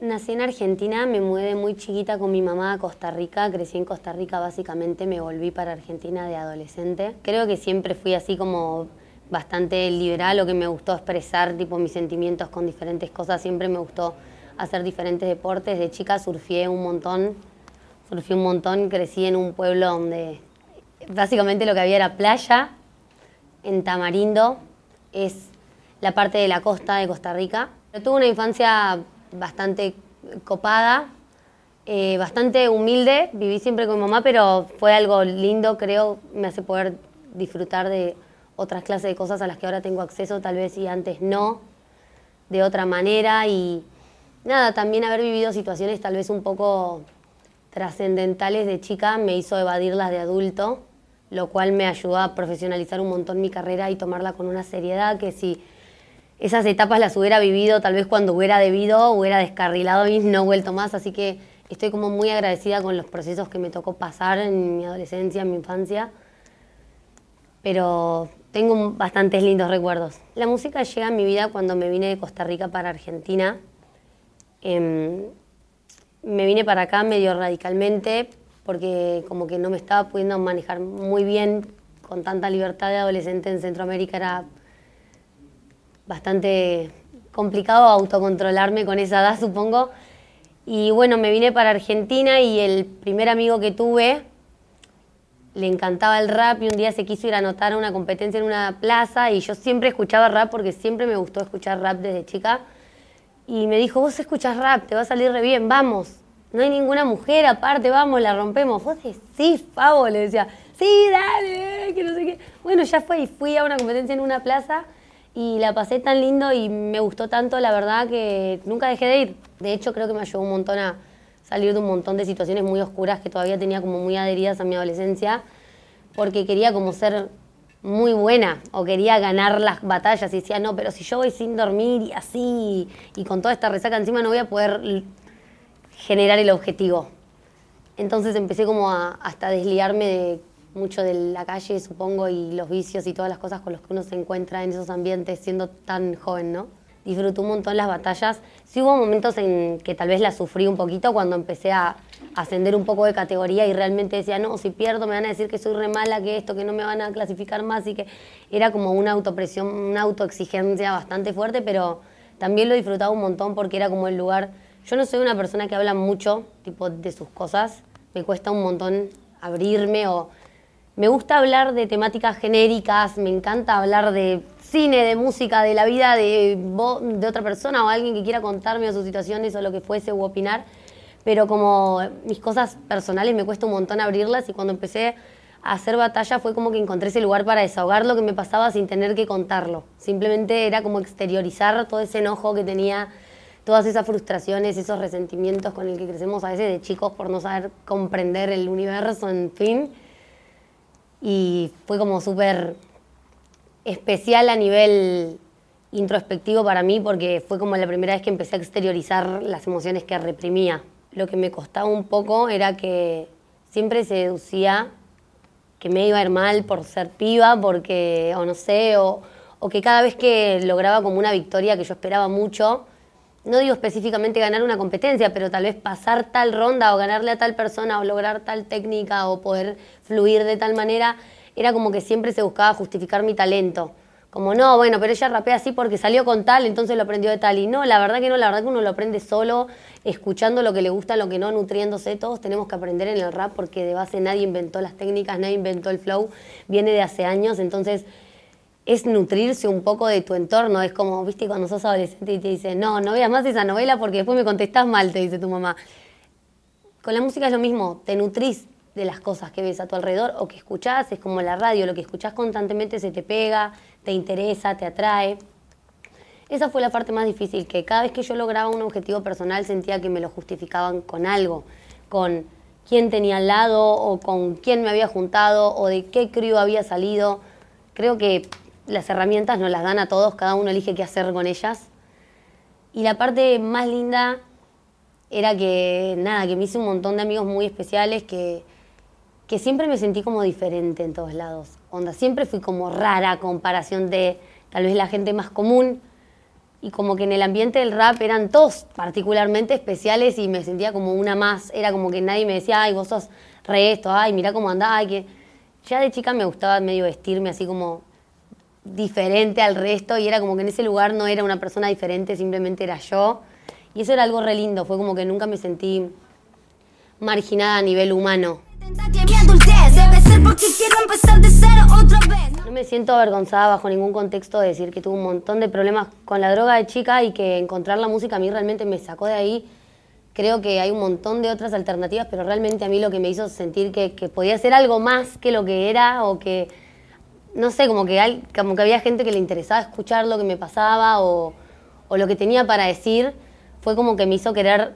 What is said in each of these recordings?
Nací en Argentina, me mudé muy chiquita con mi mamá a Costa Rica, crecí en Costa Rica básicamente, me volví para Argentina de adolescente. Creo que siempre fui así como bastante liberal o que me gustó expresar tipo mis sentimientos con diferentes cosas, siempre me gustó hacer diferentes deportes. De chica surfié un montón, surfié un montón, crecí en un pueblo donde básicamente lo que había era playa, en Tamarindo, es la parte de la costa de Costa Rica. tuve una infancia bastante copada, eh, bastante humilde, viví siempre con mi mamá, pero fue algo lindo, creo, me hace poder disfrutar de otras clases de cosas a las que ahora tengo acceso, tal vez y antes no, de otra manera. Y nada, también haber vivido situaciones tal vez un poco trascendentales de chica me hizo evadirlas de adulto, lo cual me ayudó a profesionalizar un montón mi carrera y tomarla con una seriedad que si esas etapas las hubiera vivido tal vez cuando hubiera debido, hubiera descarrilado y no vuelto más. Así que estoy como muy agradecida con los procesos que me tocó pasar en mi adolescencia, en mi infancia. Pero tengo bastantes lindos recuerdos. La música llega a mi vida cuando me vine de Costa Rica para Argentina. Em, me vine para acá medio radicalmente porque como que no me estaba pudiendo manejar muy bien con tanta libertad de adolescente en Centroamérica. Era bastante complicado autocontrolarme con esa edad, supongo. Y bueno, me vine para Argentina y el primer amigo que tuve le encantaba el rap y un día se quiso ir a anotar a una competencia en una plaza y yo siempre escuchaba rap porque siempre me gustó escuchar rap desde chica. Y me dijo, vos escuchás rap, te va a salir re bien, vamos. No hay ninguna mujer aparte, vamos, la rompemos. Vos decís, Pavo, le decía, sí, dale, que no sé qué. Bueno, ya fue y fui a una competencia en una plaza y la pasé tan lindo y me gustó tanto, la verdad, que nunca dejé de ir. De hecho, creo que me ayudó un montón a salir de un montón de situaciones muy oscuras que todavía tenía como muy adheridas a mi adolescencia, porque quería como ser muy buena o quería ganar las batallas y decía, no, pero si yo voy sin dormir y así y con toda esta resaca encima no voy a poder generar el objetivo. Entonces empecé como a hasta desliarme de mucho de la calle, supongo, y los vicios y todas las cosas con los que uno se encuentra en esos ambientes siendo tan joven, ¿no? disfruté un montón las batallas. Sí hubo momentos en que tal vez las sufrí un poquito cuando empecé a ascender un poco de categoría y realmente decía, no, si pierdo me van a decir que soy re mala, que esto, que no me van a clasificar más y que era como una autopresión, una autoexigencia bastante fuerte, pero también lo disfrutaba un montón porque era como el lugar... Yo no soy una persona que habla mucho, tipo, de sus cosas, me cuesta un montón abrirme o... Me gusta hablar de temáticas genéricas, me encanta hablar de cine, de música, de la vida de, otra persona o alguien que quiera contarme o sus situaciones o lo que fuese o opinar, pero como mis cosas personales me cuesta un montón abrirlas y cuando empecé a hacer batalla fue como que encontré ese lugar para desahogar lo que me pasaba sin tener que contarlo. Simplemente era como exteriorizar todo ese enojo que tenía, todas esas frustraciones, esos resentimientos con el que crecemos a veces de chicos por no saber comprender el universo, en fin. Y fue como súper especial a nivel introspectivo para mí porque fue como la primera vez que empecé a exteriorizar las emociones que reprimía. Lo que me costaba un poco era que siempre se deducía que me iba a ir mal por ser piba, porque, o no sé, o, o que cada vez que lograba como una victoria que yo esperaba mucho, no digo específicamente ganar una competencia, pero tal vez pasar tal ronda o ganarle a tal persona o lograr tal técnica o poder fluir de tal manera, era como que siempre se buscaba justificar mi talento. Como, no, bueno, pero ella rapea así porque salió con tal, entonces lo aprendió de tal. Y no, la verdad que no, la verdad que uno lo aprende solo, escuchando lo que le gusta, lo que no, nutriéndose. Todos tenemos que aprender en el rap porque de base nadie inventó las técnicas, nadie inventó el flow, viene de hace años, entonces es nutrirse un poco de tu entorno. Es como, viste, cuando sos adolescente y te dicen, no, no veas más esa novela porque después me contestás mal, te dice tu mamá. Con la música es lo mismo, te nutrís de las cosas que ves a tu alrededor o que escuchás, es como la radio, lo que escuchás constantemente se te pega, te interesa, te atrae. Esa fue la parte más difícil, que cada vez que yo lograba un objetivo personal sentía que me lo justificaban con algo, con quién tenía al lado o con quién me había juntado o de qué crío había salido. Creo que las herramientas nos las dan a todos, cada uno elige qué hacer con ellas. Y la parte más linda era que, nada, que me hice un montón de amigos muy especiales que, que siempre me sentí como diferente en todos lados. Onda, siempre fui como rara comparación de tal vez la gente más común. y como que en el ambiente del rap eran todos particularmente especiales y me sentía como una más. Era como que nadie me decía, ay, vos sos re esto, ay, mira cómo andás, ay, que... Ya de chica me gustaba medio vestirme así como diferente al resto y era como que en ese lugar no era una persona diferente, simplemente era yo. Y eso era algo re lindo, fue como que nunca me sentí marginada a nivel humano. No me siento avergonzada bajo ningún contexto de decir que tuve un montón de problemas con la droga de chica y que encontrar la música a mí realmente me sacó de ahí. Creo que hay un montón de otras alternativas, pero realmente a mí lo que me hizo sentir que, podía ser algo más que lo que era o que, no sé, como que, hay, como que había gente que le interesaba escuchar lo que me pasaba o, lo que tenía para decir, fue como que me hizo querer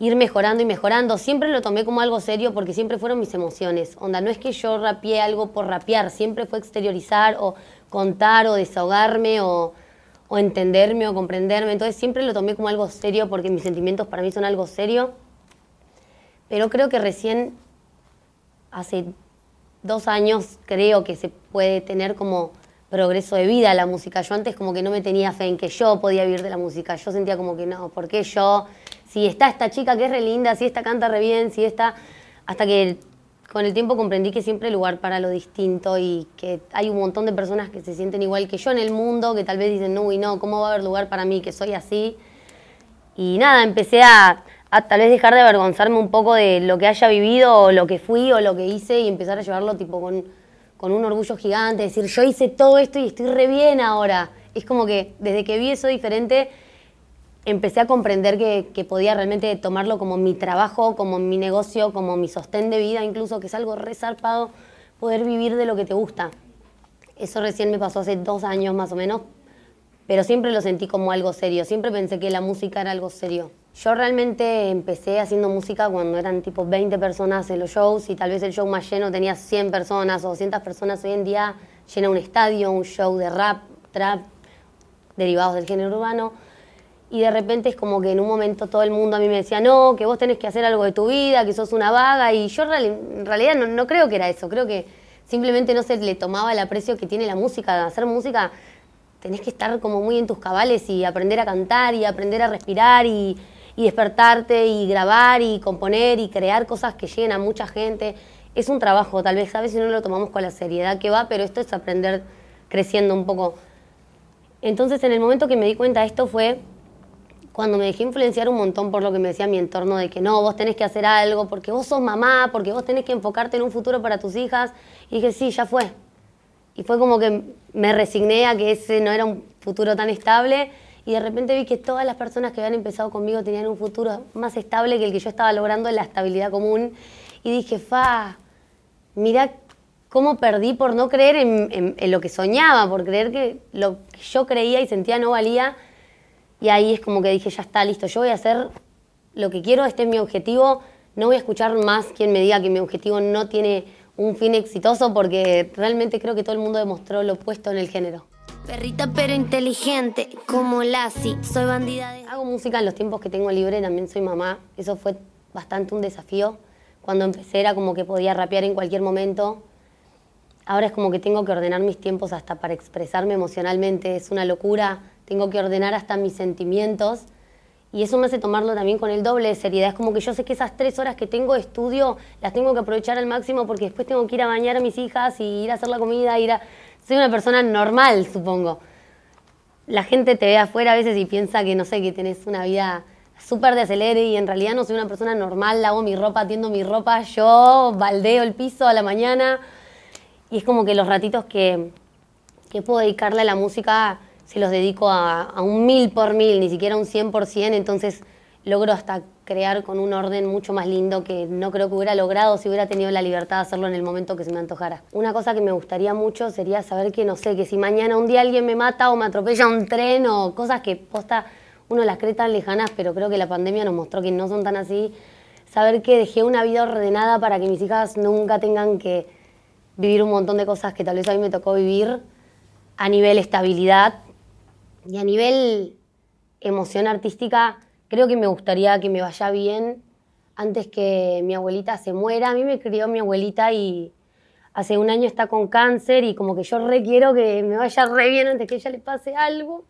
ir mejorando y mejorando. Siempre lo tomé como algo serio porque siempre fueron mis emociones. Onda, no es que yo rapeé algo por rapear, siempre fue exteriorizar o contar o desahogarme o, o entenderme o comprenderme. Entonces siempre lo tomé como algo serio porque mis sentimientos para mí son algo serio. Pero creo que recién hace dos años creo que se puede tener como progreso de vida la música. Yo antes como que no me tenía fe en que yo podía vivir de la música. Yo sentía como que no, ¿por qué yo? Si está esta chica que es re linda, si esta canta re bien, si esta... Hasta que con el tiempo comprendí que siempre hay lugar para lo distinto y que hay un montón de personas que se sienten igual que yo en el mundo, que tal vez dicen, no, y no, ¿cómo va a haber lugar para mí que soy así? Y nada, empecé a, a tal vez dejar de avergonzarme un poco de lo que haya vivido o lo que fui o lo que hice y empezar a llevarlo tipo con con un orgullo gigante, decir, yo hice todo esto y estoy re bien ahora. Es como que desde que vi eso diferente, empecé a comprender que, podía realmente tomarlo como mi trabajo, como mi negocio, como mi sostén de vida, incluso que es algo resarpado poder vivir de lo que te gusta. Eso recién me pasó hace dos años más o menos, pero siempre lo sentí como algo serio, siempre pensé que la música era algo serio. Yo realmente empecé haciendo música cuando eran tipo 20 personas en los shows y tal vez el show más lleno tenía 100 personas o 200 personas. Hoy en día llena un estadio, un show de rap, trap, derivados del género urbano. Y de repente es como que en un momento todo el mundo a mí me decía, no, que vos tenés que hacer algo de tu vida, que sos una vaga. Y yo en realidad no, no creo que era eso, creo que simplemente no se le tomaba el aprecio que tiene la música. Hacer música tenés que estar como muy en tus cabales y aprender a cantar y aprender a respirar y y despertarte y grabar y componer y crear cosas que lleguen a mucha gente. Es un trabajo, tal vez, ¿sabes? Si no lo tomamos con la seriedad que va, pero esto es aprender creciendo un poco. Entonces, en el momento que me di cuenta de esto fue cuando me dejé influenciar un montón por lo que me decía mi entorno de que no, vos tenés que hacer algo, porque vos sos mamá, porque vos tenés que enfocarte en un futuro para tus hijas. Y dije, sí, ya fue. Y fue como que me resigné a que ese no era un futuro tan estable y de repente vi que todas las personas que habían empezado conmigo tenían un futuro más estable que el que yo estaba logrando en la estabilidad común. Y dije, fa, mira cómo perdí por no creer en, lo que soñaba, por creer que lo que yo creía y sentía no valía. Y ahí es como que dije, ya está, listo, yo voy a hacer lo que quiero, este es mi objetivo, no voy a escuchar más quien me diga que mi objetivo no tiene un fin exitoso porque realmente creo que todo el mundo demostró lo opuesto en el género. Perrita pero inteligente, como Lassie, soy bandida de... Hago música en los tiempos que tengo libre, también soy mamá. Eso fue bastante un desafío. Cuando empecé era como que podía rapear en cualquier momento. Ahora es como que tengo que ordenar mis tiempos hasta para expresarme emocionalmente. Es una locura. Tengo que ordenar hasta mis sentimientos. Y eso me hace tomarlo también con el doble de seriedad. Es como que yo sé que esas tres horas que tengo de estudio las tengo que aprovechar al máximo porque después tengo que ir a bañar a mis hijas y ir a hacer la comida, ir a soy una persona normal, supongo. La gente te ve afuera a veces y piensa que, no sé, que tenés una vida súper de acelere y en realidad no soy una persona normal, lavo mi ropa, atiendo mi ropa, yo baldeo el piso a la mañana y es como que los ratitos que, que puedo dedicarle a la música se los dedico a, a un mil por mil, ni siquiera un cien por cien, entonces logro hasta crear con un orden mucho más lindo que no creo que hubiera logrado si hubiera tenido la libertad de hacerlo en el momento que se me antojara. Una cosa que me gustaría mucho sería saber que, no sé, que si mañana un día alguien me mata o me atropella un tren o cosas que posta uno las cree tan lejanas, pero creo que la pandemia nos mostró que no son tan así. Saber que dejé una vida ordenada para que mis hijas nunca tengan que vivir un montón de cosas que tal vez a mí me tocó vivir a nivel estabilidad y a nivel emoción artística creo que me gustaría que me vaya bien antes que mi abuelita se muera. A mí me crió mi abuelita y hace un año está con cáncer y como que yo requiero que me vaya re bien antes que ella le pase algo.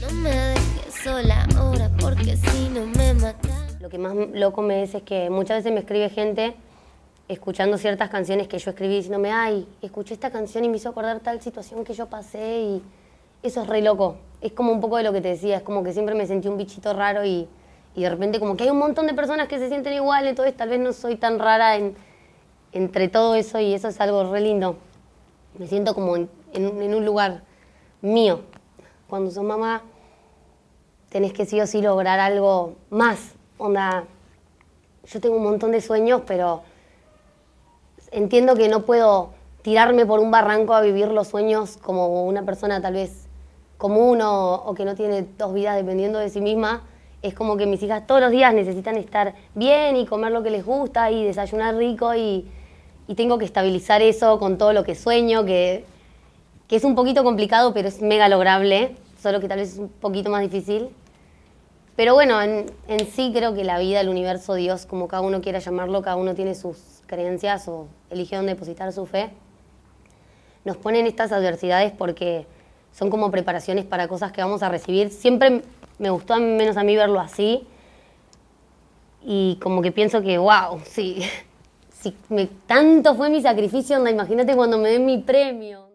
No me dejes sola ahora porque si no me matan. Lo que más loco me es es que muchas veces me escribe gente escuchando ciertas canciones que yo escribí diciéndome, ay, escuché esta canción y me hizo acordar tal situación que yo pasé y eso es re loco. Es como un poco de lo que te decía, es como que siempre me sentí un bichito raro y, y de repente como que hay un montón de personas que se sienten igual, entonces tal vez no soy tan rara en, entre todo eso y eso es algo re lindo. Me siento como en, en- un lugar mío. Cuando sos mamá tenés que sí o sí lograr algo más. Onda, yo tengo un montón de sueños, pero entiendo que no puedo tirarme por un barranco a vivir los sueños como una persona tal vez común o, o que no tiene dos vidas dependiendo de sí misma. Es como que mis hijas todos los días necesitan estar bien y comer lo que les gusta y desayunar rico y, y tengo que estabilizar eso con todo lo que sueño, que, que es un poquito complicado, pero es mega lograble, solo que tal vez es un poquito más difícil. Pero bueno, en, en sí creo que la vida, el universo, Dios, como cada uno quiera llamarlo, cada uno tiene sus creencias o elige dónde depositar su fe. Nos ponen estas adversidades porque son como preparaciones para cosas que vamos a recibir. Siempre me gustó, menos a mí, verlo así. Y como que pienso que, wow, sí, me, tanto fue mi sacrificio, imagínate cuando me den mi premio.